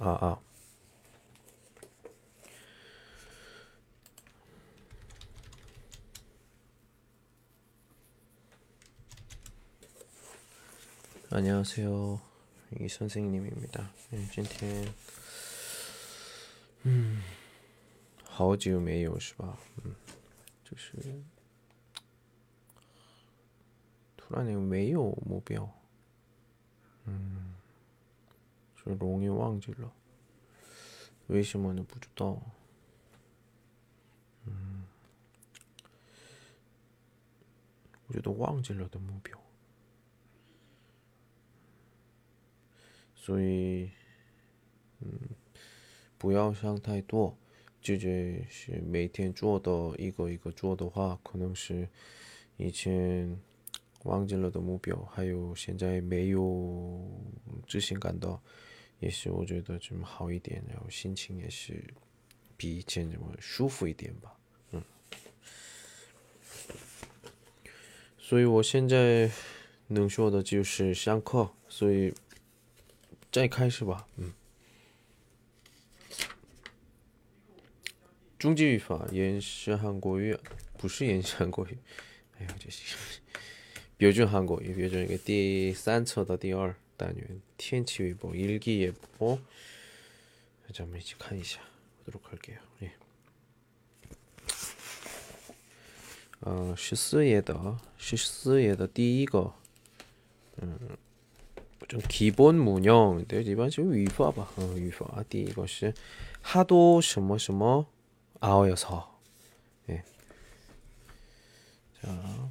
아, 아. 안녕하세요. 이 선생님입니다. 네, 今天 음, 好久没有是吧？嗯，就是突然间没有目标， 就容易忘记了，为什么呢？不知道。嗯，我觉得忘记了的目标。所以，嗯，不要想太多，就是每天做的一个一个做的话，可能是以前忘记了的目标，还有现在没有自信感到，也是我觉得这么好一点，然后心情也是比以前这么舒服一点吧，嗯。所以我现在能说的就是上课，所以。再开始吧，嗯。中级语法延时韩国语不是延时韩国语，哎呀，这是 标准韩国语，标准一个第三册的第二 单元天气预报일기예보咱们一起看一下，보도록할게요 예。 呃，十四页的十四页的第一个，嗯。좀 기본 문형인데 이번 지금 위파 봐. 어, 위파. 디 이것이 하도 什么什么 아어여서. 예. 자.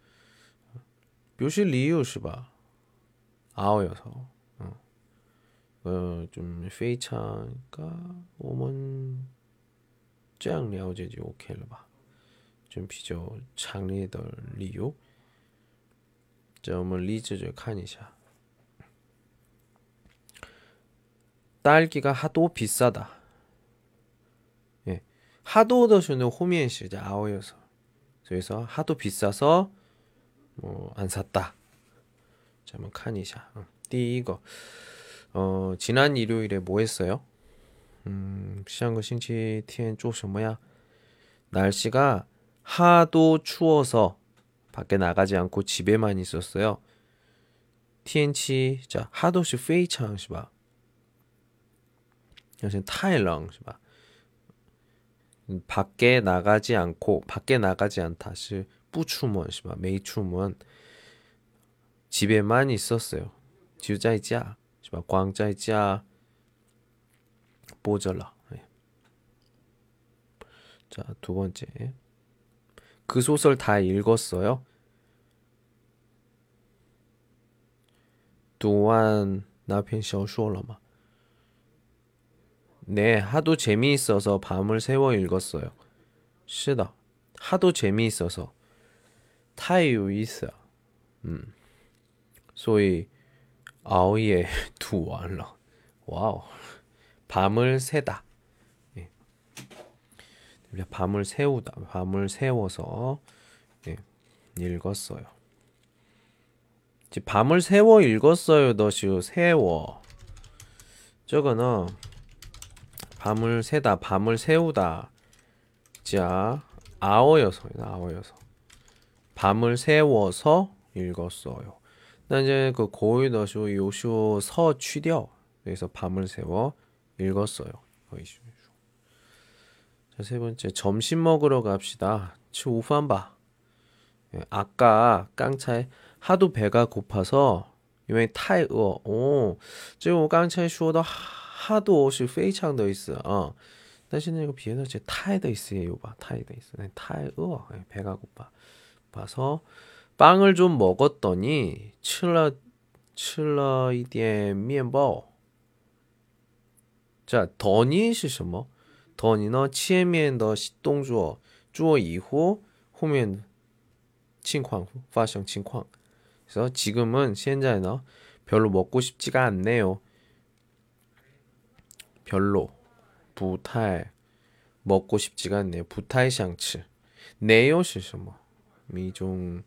表示理由是吧？아여서嗯，呃，좀非常个，我们这样了解就 OK 了吧？좀 비교 장례의 이유. 자, 我们例子就看一下. 딸기가 하도 비싸다. 예. 하도 더슈는 호미엔시 아오여서. 그래서 하도 비싸서 뭐 안 샀다. 잠깐 카니샤. 어, 띠거. 어, 지난 일요일에 뭐 했어요? 음, 시안거 신치 티엔 쪼쇼 뭐야? 날씨가 하도 추워서 밖에 나가지 않고 집에만 있었어요. 티엔치, 자 하도시 페이창 시바. 여신 타일랑 시바. 밖에 나가지 않고 밖에 나가지 않다 시 不出门是吧?没出门 집에만 있었어요. 就在家是吧? 光在家播着了. 자, 두 번째. 그 소설 다 읽었어요? 또한 나편 小说了吗? 네, 하도 재미있어서 밤을 새워 읽었어요. 是的, 하도 재미있어서 太有意思 음. 所以熬夜读完了. 밤을 새다. 밤을 세우다, 밤을 세워서 예, 읽었어요. 밤을 세워 읽었어요. 너시오 세워. 저거는 밤을 세다, 밤을 세우다. 자, 아워여서, 아워여서. 밤을 세워서 읽었어요. 나 이제 그 고유 너쇼 요쇼 서 취掉. 그래서 밤을 세워 읽었어요. 거이쇼. 자, 세 번째 점심 먹으러 갑시다. 吃午饭吧. 예, 아까 깡차에 하도 배가 고파서因为 太饿. 오, 这我刚才说的 하도 是非常的意思啊.但是那个别的这太的意思也有吧?太的意思. 太饿. 예, 배가 고파. 봐서 빵을 좀 먹었더니 吃了吃了一点面包 자, 더你是什么?더你呢前面的动作做以后后面情况发生情况 그래서 지금은 现在呢 별로 먹고 싶지가 않네요. 별로 不太 먹고 싶지가 않네요. 不太想吃. 네요 是什么? 一种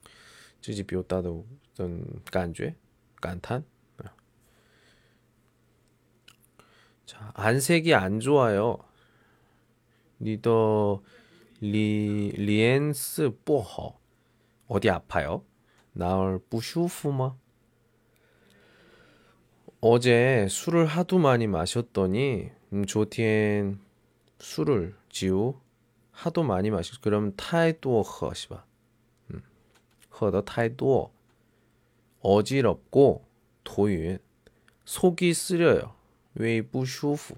自己表达的感觉感叹 자, 안색이 안 좋아요. 리더 리 리엔스 뽀허 어디 아파요? 나얼 부슈프마 어제 술을 하도 많이 마셨더니 음, 조티엔 술을 지우 하도 많이 마셨 그럼 타이도 허시바 음, 허더 타이도 어지럽고 도윤 속이 쓰려요. 웨이부 슈프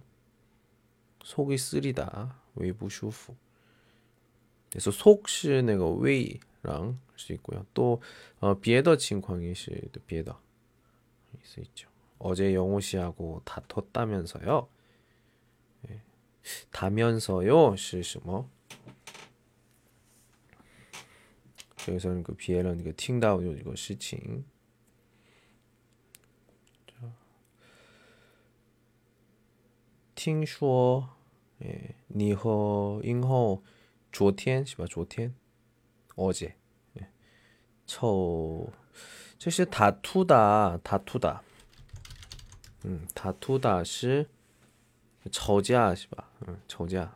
속이 쓰리다. 웨이부 슈프 그래서 속시 내가 웨이랑 할수 있고요. 또 어, 비에더 칭광이 시도 비에더 있어 있죠. 어제 영호 씨하고 다퉜다면서요? 네. 다면서요? 시什么 여기서는 그 비에런 그 팅다오 이거 시칭 听说 예, 你和英后昨天是吧昨天 어제 예. 这是 다투다 다투다 음, 다투다 是吵架是吧 음, 吵架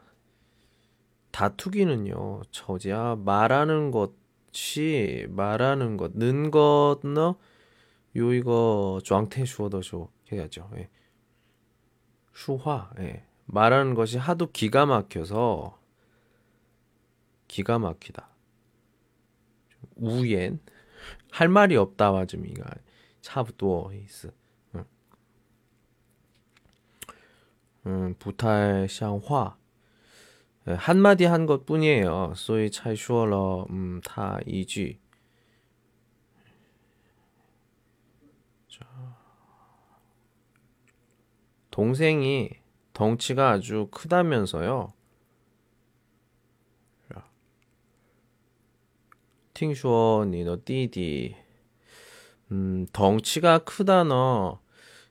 다투기는요 吵架 말하는 것 같이 말하는 것, 는 것너 요이거 조항태 주어더쇼 해야죠. 예. 수화, 예. 말하는 것이 하도 기가 막혀서 기가 막히다. 우엔, 할 말이 없다 와줌이가 차부도 있어. 음, 부탈 샹화 한마디 한 것뿐이에요. 소위 차이슈어러 음, 타 이句 동생이 덩치가 아주 크다면서요. 听说你的弟弟 음, 덩치가 크다너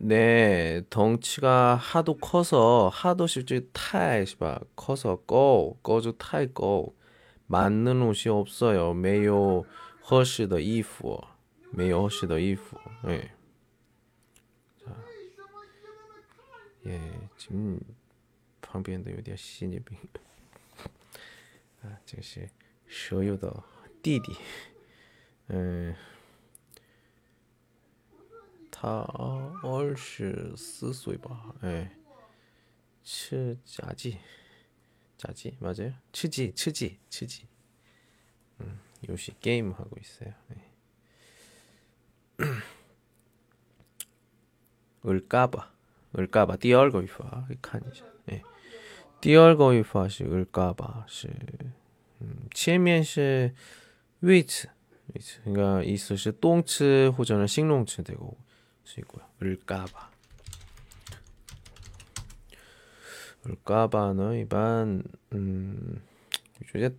네, 덩치가 하도 커서 하도 실제 타이 봐 커서 고 거주 타이 고 맞는 옷이 없어요. 没有合适的衣服,没有合适的衣服. 예. 자, 예, 지금 旁边的有点心理病. 아, 这是所有的弟弟，嗯， 他二十四岁吧，哎，吃炸鸡，炸鸡맞아 요？ 吃鸡，吃鸡，吃鸡，嗯，游戏 game 하고있어 요， 哎，을까 봐， 을까 봐， 第二个语法看一下，哎，第二个语法是을까 봐， 是，嗯，前面是。位置，位置，应该意思是动词或者呢形容词되고 쓰이고요을까봐을까봐는일반음觉得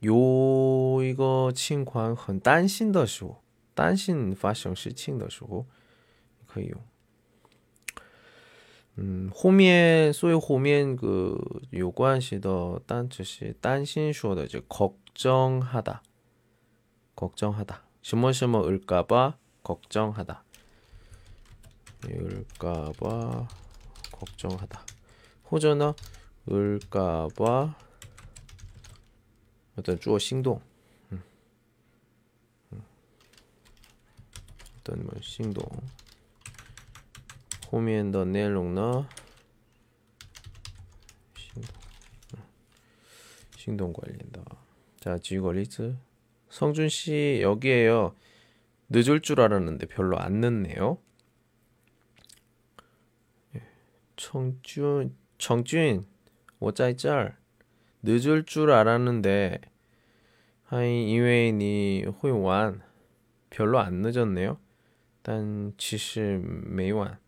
有一个情况很担心的时候，担心发生事情的时候可以用。嗯，后面所以后面个有关系的单词是担心说的就걱정하다 걱정하다. 什么什么을까봐 걱정하다. 을까봐 걱정하다. 호전어 을까봐 어떤 주어 행동. 음. 음. 어떤 뭐 행동. 호미엔더 내롱너 행동. 관리다. 자, 지휘 관리즈. 성준 씨 여기에요. 늦을 줄 알았는데 별로 안 늦네요. 청준 청준 我在这儿 늦을 줄 알았는데 하이 이외니 호용완 별로 안 늦었네요. 단其实 매완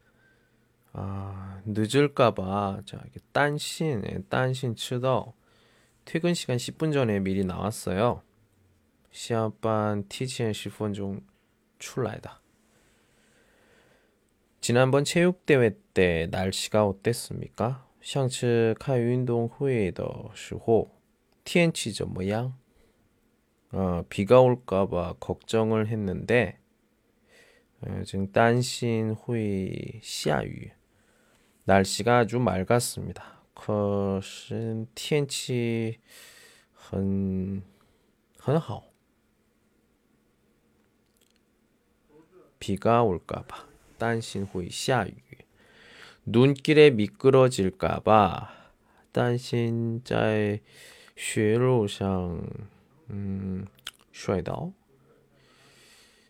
아 늦을까봐 자 이게 딴신 딴신 치더 퇴근 시간 10분 전에 미리 나왔어요. 시합반 티치엔 10분 중 출라이다. 지난번 체육대회 때 날씨가 어땠습니까? 上次看运动会的时候天气怎么样? 어, 비가 올까봐 걱정을 했는데 어, 지금 딴신 후이 下雨 날씨가 아주 맑았습니다. 可是天气很很好 비가 올까봐 担心会下雨 눈길에 미끄러질까봐 担心在雪路上 음, 摔倒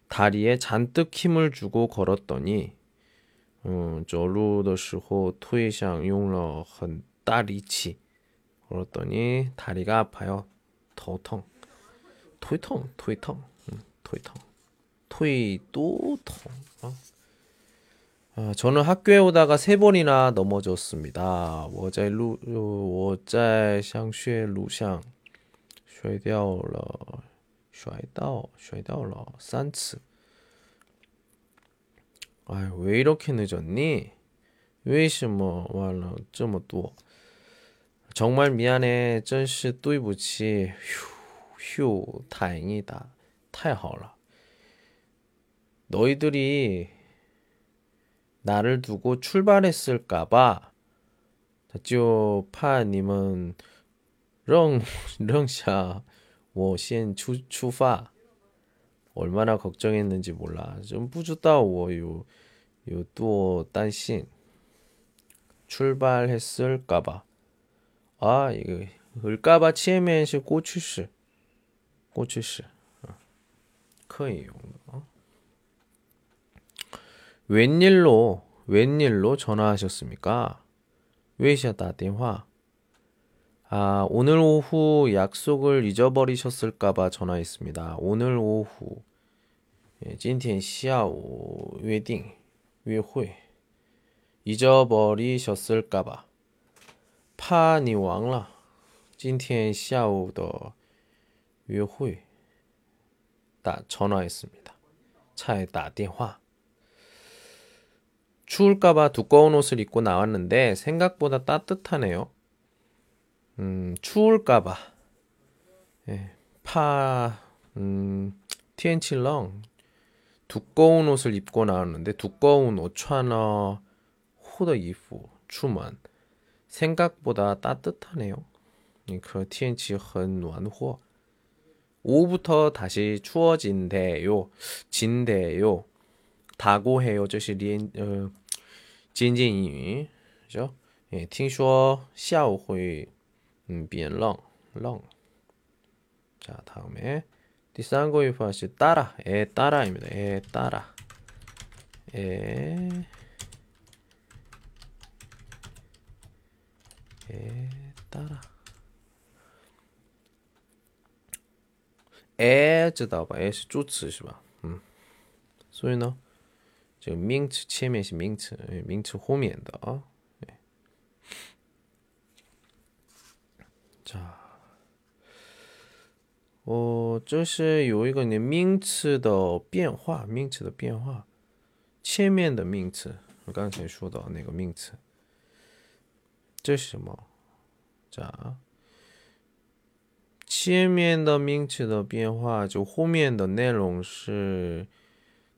다리에 잔뜩 힘을 주고 걸었더니 음, 走路的时候腿上用了很大力气 걸었더니 다리가 아파요. 头痛, 腿痛, 腿痛, 음, 腿痛, 腿都痛. 어? 아, 저는 학교에 오다가 세 번이나 넘어졌습니다. 我在路我在上学路上摔掉了摔到摔到了三次 아유, 왜 이렇게 늦었니? 为什么晚了这么多? 정말 미안해. 真是对不起. 휴, 휴, 다행이다. 太好了. 너희들이 나를 두고 출발했을까봐 就怕你们扔扔下我先出出发 얼마나 걱정했는지 몰라. 좀 부주다워 요요 딴신 출발했을까봐. 아 이거 을까봐 치에면시 꼬추시 꼬추시 可以用 어? 웬일로 웬일로 전화하셨습니까? 왜시다電話? 아, 오늘 오후 약속을 잊어버리셨을까봐 전화했습니다. 오늘 오후, 예, 今天下午约定约会 잊어버리셨을까봐 파你忘了 今天下午的约会 전화했습니다. 차에 打电话 추울까봐 두꺼운 옷을 입고 나왔는데 생각보다 따뜻하네요. 음, 추울까봐. 예, 파, 음, 티엔칠렁. 두꺼운 옷을 입고 나왔는데 두꺼운 옷穿어 호더 이프 추먼 생각보다 따뜻하네요. 그 티엔치 헌완호 오후부터 다시 추워진대요. 진대요. 다고해요. 这是连 어, 渐渐英语，是吧？哎，听说下午会嗯变冷冷。 자, 다음에 第三个语法是 따라, 에 따라입니다. 에 따라. 에, 에 따라. 에, 知道吧？에是助词是吧？嗯，所以呢？ 这个名词前面是名词，名词后面的啊。자哦，这是有一个你名词的变化，名词的变化，前面的名词，我刚才说到那个名词，这是什么？咋前面的名词的变化，就后面的内容是。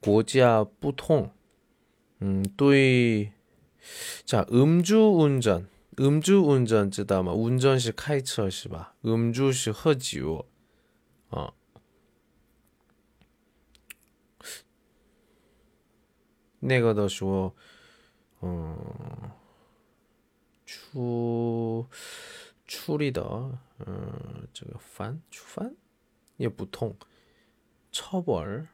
고지아 뿌통. 음, 또이 자, 음주운전. 음주운전 쯔다마 운전시 카이처시바. 음주시 허지요. 어. 내가 더 쉬워. 어. 추 추리더. 어, 저거 판? 추판? 예, 보통 처벌.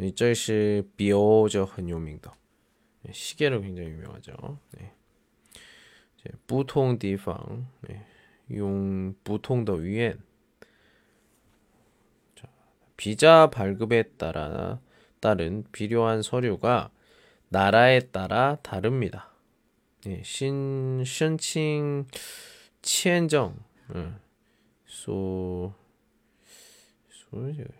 이 자식 비오저한 유명다. 시계로 굉장히 유명하죠. 네. 이제 부통 디팡 네. 용 부통 더 위엔 비자 발급에 따라 따른 필요한 서류가 나라에 따라 다릅니다. 예, 신 신칭 치엔정 네. 소 소요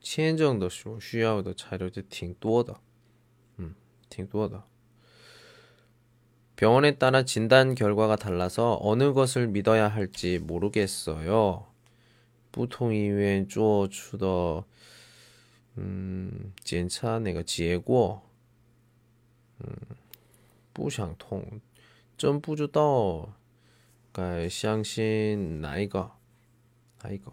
签证的时候需要的材料就挺多的，嗯，挺多的。병원에따라진단결과가달라서어느것을믿어야할지모르겠어요不同医院做出的嗯检查那个结果，嗯。不想通，真不知道该相信哪一个，哪一个？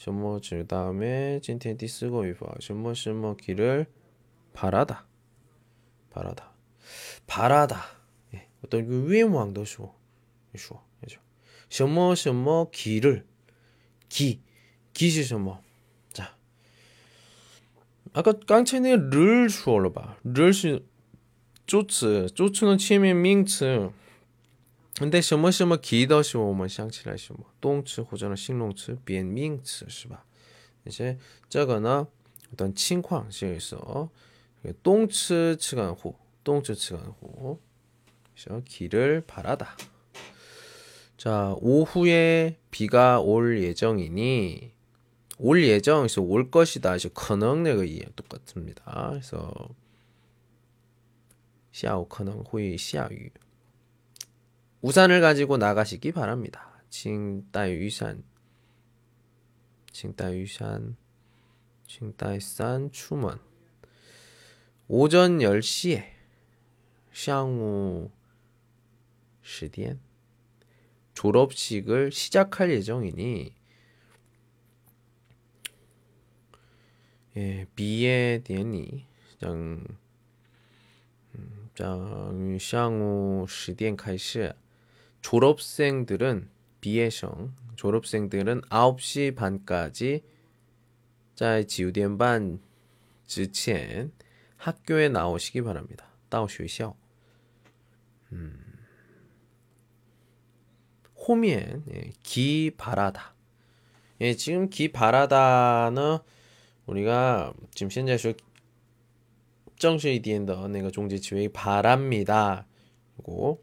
셔머 그 다음에 찐텐티 쓰고 이봐 쇼머쇼머 길을 바라다. 바라다. 바라다. 예. 어떤 그 위왕도 쇼 쇼. 그죠? 쇼모 쇼모 길을 기. 기시 쇼머 자. 아까 깡체네 를 쉬어로 봐를 쉬 조츠. 조츠는 치면 밍츠. 근데 什么什么기도是我们想起来什么动词或者是形容词变名词是吧？那些这个呢 어떤 情况是说动词측간후动词측간후 그래서 길을 바라다. 자, 오후에 비가 올 예정이니 올 예정에서 올 것이다. 이제 可能那个 이 똑같습니다. 그래서 下午可能会下雨。 우산을 가지고 나가시기 바랍니다. 칭따이 유산. 칭따이 유산. 칭따이 산 추먼 오전 10시에 샹우 시디엔 졸업식을 시작할 예정이니 예, 비에 디엔이 장 음, 장샹우 시디엔 开始 졸업생들은 비예성 졸업생들은 9시 반까지 자 지우디엔 반 지첸 학교에 나오시기 바랍니다. 따오슈이시오. 음. 호미엔 예, 기 바라다. 예, 지금 기 바라다는 우리가 지금 현재 정시 디엔더 내가 종지 지회 바랍니다. 그리고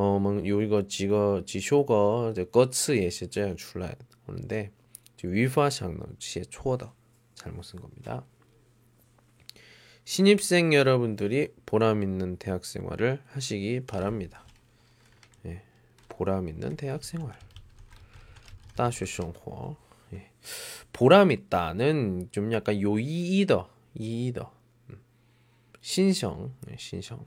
我们有一个几个几首歌的歌词也是这样出来的，그런데유파상은写错的，잘못쓴겁니다 신입생 여러분들이 보람 있는 대학 생활을 하시기 바랍니다. 예, 보람 있는 대학 생활. 大学生活. 예. 보람 있다는 좀 약간 요이이더, 이이더. 음. 신성, 예, 신성.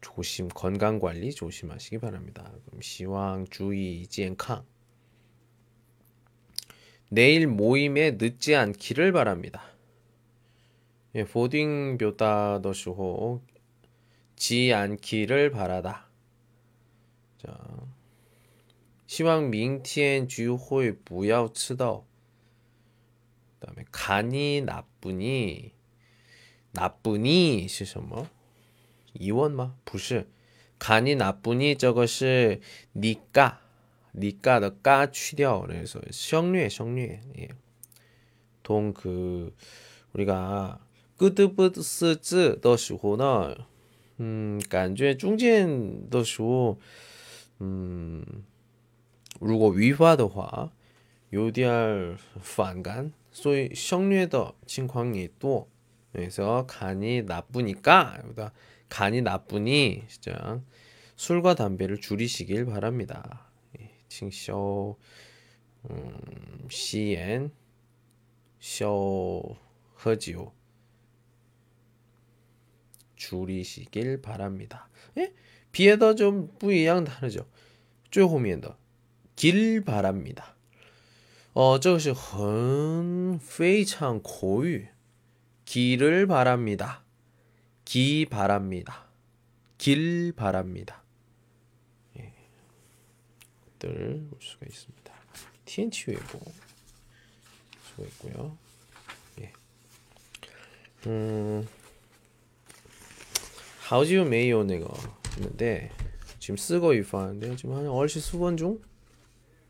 조심 건강 관리 조심하시기 바랍니다. 그럼 시황 주의 지엔캉 내일 모임에 늦지 않기를 바랍니다. 예, 보딩 묘다 더쇼호 지 않기를 바라다. 자, 시황 밍티엔 주호의 무야우 치다오. 그다음에 간이 나쁘니 나쁘니 시셔 뭐. 이원마 不是 간이 나쁘니 저것이 니까 니까 더까 去掉 그래서 성略성略예. 동그 우리가 个的不是字的时候呢， 嗯，感觉中间的时候，嗯，如果语法的话，有点反感，所以省略的情况也多。그래서간이나쁘니까여기다 간이 나쁘니 진짜 술과 담배를 줄이시길 바랍니다. 예, 칭쇼 음, 시엔 쇼 허지오 줄이시길 바랍니다. 예? 비에다 좀 부이양 다르죠. 쪼호미엔더 길 바랍니다. 어, 저것이 헌, 페이창 고유 길을 바랍니다. 기 바랍니다. 길 바랍니다. 예. 것들 볼 수가 있습니다. TNT 외고 수가 있고요. 예. 음, How's you mayo 내가 있는데 지금 쓰고 유파하는데 지금 한 얼씨 수번 중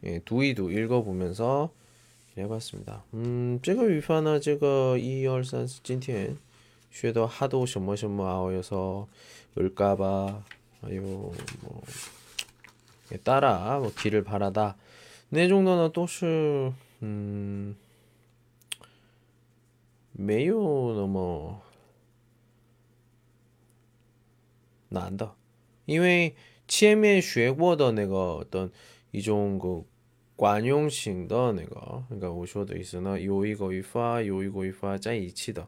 예, 두이도 읽어보면서 해봤습니다. 음, 제가 유파나 제가 이열산 진티엔 天学的하도什么什么아어여서 을까봐还有뭐 따라 뭐 길을 바라다. 네 정도는 또시 음, 没有那么难的，因为前面学过的那个어떤一种그惯用型的那个，应该我说的意思呢，有一个语法有一个语法在一起的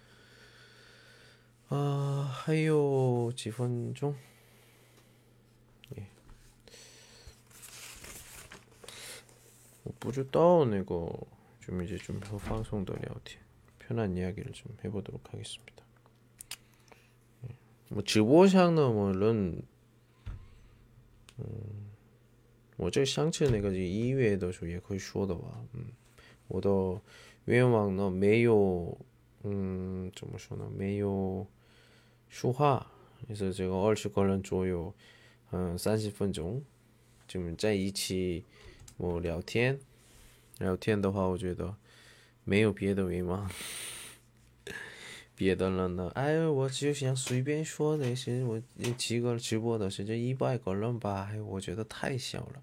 아, 하여 几分钟 不知道那个좀 이제 좀 방송도 聊天 편한 이야기를 좀 해보도록 하겠습니다. 뭐直播上呢 물론 음, 我这相册那个音乐的时候也可以说的吧。嗯，我的愿望呢没有，嗯，怎么说呢？没有 说话，就是这个二十个人左右，嗯，三十分钟，就在一起我聊天，聊天的话，我觉得没有别的愿望。别的人呢？哎，我就想随便说那些，我几个直播的是这一百个人吧，哎，我觉得太小了。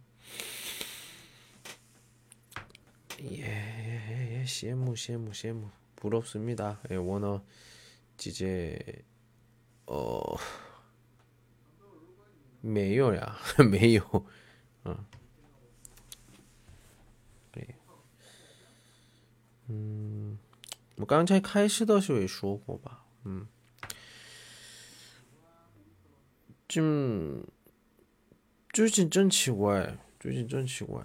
也也也羡慕羡慕羡慕，부럽습니 다。 哎，我呢，直接， 哦，没有呀，没有，嗯。嗯，我刚才开始的时候也说过吧，嗯，就最近真奇怪，最近真奇怪，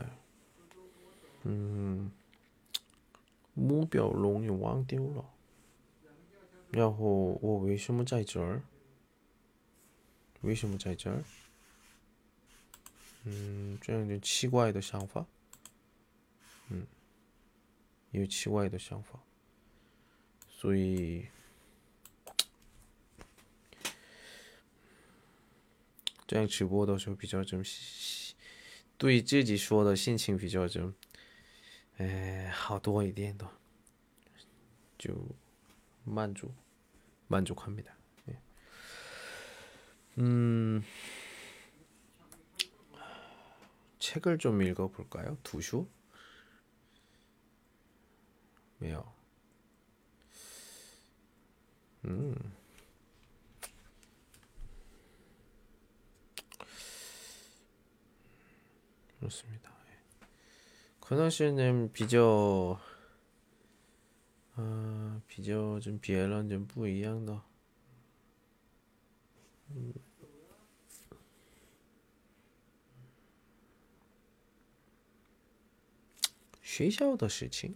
嗯，目标容易忘丢了，然后我为什么在这儿？为什么在这儿？嗯，这样一点奇怪的想法，嗯。有奇怪的想法，所以这样直播的时候比较就对自己说的心情比较就，哎，好多一点的，就满足，满足합니다 음， 책을좀읽어볼까요두 슈？ 没有。嗯，그렇습니다그나씨는비교아비교좀비엘런좀不一样的。 学校的事情。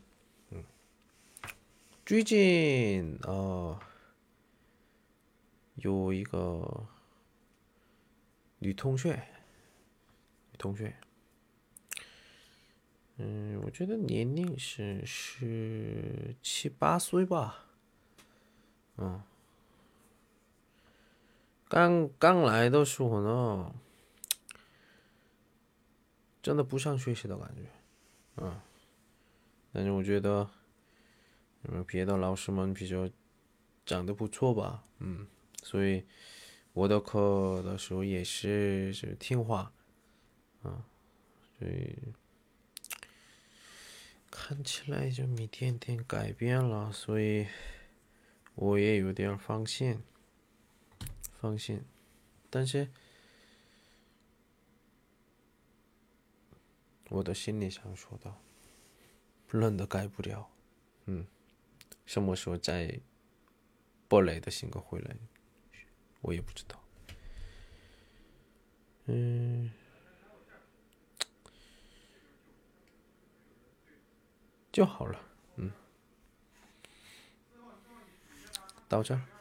最近呃有一个女同学，女同学，嗯，我觉得年龄是十七八岁吧，嗯，刚刚来的时候呢，真的不想学习的感觉，嗯，但是我觉得。因为别的老师们比较讲的不错吧，嗯，所以我的课的时候也是是听话，嗯，所以看起来就一点点改变了，所以我也有点放心，放心，但是我的心里想说的，认的改不了，嗯。什么时候再不雷的性格回来，我也不知道。嗯，就好了。嗯，到这儿。